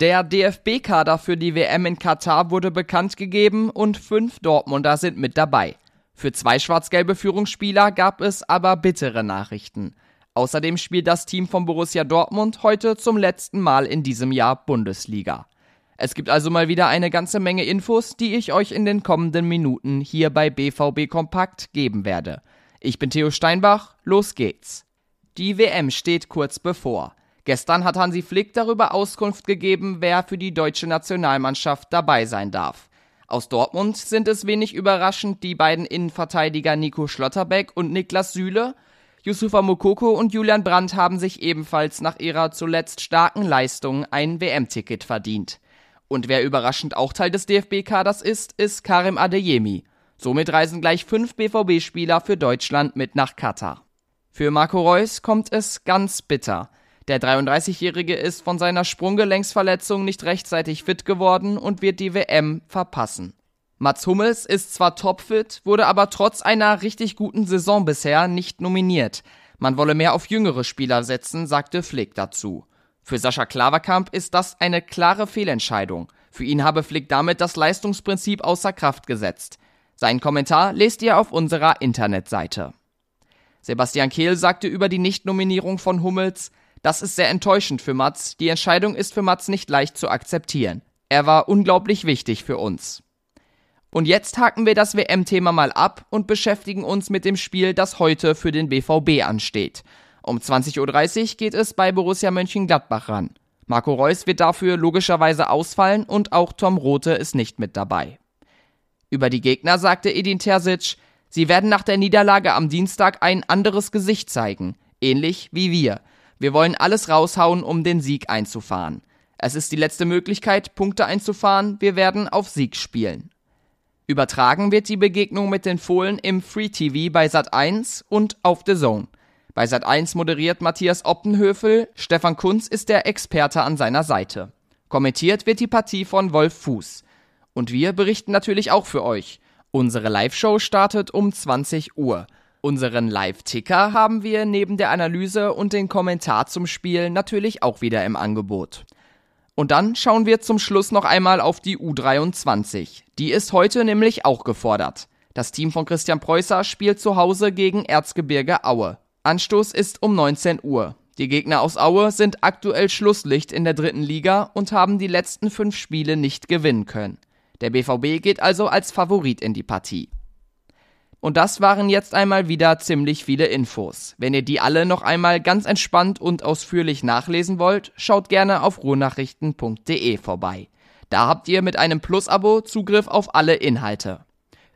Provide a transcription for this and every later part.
Der DFB-Kader für die WM in Katar wurde bekannt gegeben und fünf Dortmunder sind mit dabei. Für zwei schwarz-gelbe Führungsspieler gab es aber bittere Nachrichten. Außerdem spielt das Team von Borussia Dortmund heute zum letzten Mal in diesem Jahr Bundesliga. Es gibt also mal wieder eine ganze Menge Infos, die ich euch in den kommenden Minuten hier bei BVB Kompakt geben werde. Ich bin Theo Steinbach, los geht's. Die WM steht kurz bevor. Gestern hat Hansi Flick darüber Auskunft gegeben, wer für die deutsche Nationalmannschaft dabei sein darf. Aus Dortmund sind es wenig überraschend die beiden Innenverteidiger Nico Schlotterbeck und Niklas Süle. Yusufa Mokoko und Julian Brandt haben sich ebenfalls nach ihrer zuletzt starken Leistung ein WM-Ticket verdient. Und wer überraschend auch Teil des DFB-Kaders ist, ist Karim Adeyemi. Somit reisen gleich fünf BVB-Spieler für Deutschland mit nach Katar. Für Marco Reus kommt es ganz bitter. Der 33-Jährige ist von seiner Sprunggelenksverletzung nicht rechtzeitig fit geworden und wird die WM verpassen. Mats Hummels ist zwar topfit, wurde aber trotz einer richtig guten Saison bisher nicht nominiert. Man wolle mehr auf jüngere Spieler setzen, sagte Flick dazu. Für Sascha Klaverkamp ist das eine klare Fehlentscheidung. Für ihn habe Flick damit das Leistungsprinzip außer Kraft gesetzt. Seinen Kommentar lest ihr auf unserer Internetseite. Sebastian Kehl sagte über die Nichtnominierung von Hummels, das ist sehr enttäuschend für Mats. Die Entscheidung ist für Mats nicht leicht zu akzeptieren. Er war unglaublich wichtig für uns. Und jetzt haken wir das WM-Thema mal ab und beschäftigen uns mit dem Spiel, das heute für den BVB ansteht. Um 20.30 Uhr geht es bei Borussia Mönchengladbach ran. Marco Reus wird dafür logischerweise ausfallen und auch Tom Rote ist nicht mit dabei. Über die Gegner sagte Edin Terzic, sie werden nach der Niederlage am Dienstag ein anderes Gesicht zeigen, ähnlich wie wir. Wir wollen alles raushauen, um den Sieg einzufahren. Es ist die letzte Möglichkeit, Punkte einzufahren, wir werden auf Sieg spielen. Übertragen wird die Begegnung mit den Fohlen im Free TV bei Sat1 und auf The Zone. Bei Sat1 moderiert Matthias Optenhöfel, Stefan Kunz ist der Experte an seiner Seite. Kommentiert wird die Partie von Wolf Fuß. Und wir berichten natürlich auch für euch. Unsere Live-Show startet um 20 Uhr. Unseren Live-Ticker haben wir neben der Analyse und den Kommentar zum Spiel natürlich auch wieder im Angebot. Und dann schauen wir zum Schluss noch einmal auf die U23. Die ist heute nämlich auch gefordert. Das Team von Christian Preußer spielt zu Hause gegen Erzgebirge Aue. Anstoß ist um 19 Uhr. Die Gegner aus Aue sind aktuell Schlusslicht in der dritten Liga und haben die letzten fünf Spiele nicht gewinnen können. Der BVB geht also als Favorit in die Partie. Und das waren jetzt einmal wieder ziemlich viele Infos. Wenn ihr die alle noch einmal ganz entspannt und ausführlich nachlesen wollt, schaut gerne auf ruhrnachrichten.de vorbei. Da habt ihr mit einem Plus-Abo Zugriff auf alle Inhalte.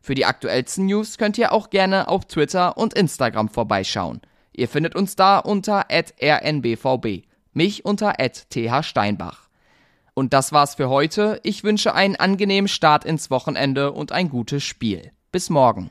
Für die aktuellsten News könnt ihr auch gerne auf Twitter und Instagram vorbeischauen. Ihr findet uns da unter rnbvb, mich unter thsteinbach. Und das war's für heute. Ich wünsche einen angenehmen Start ins Wochenende und ein gutes Spiel. Bis morgen.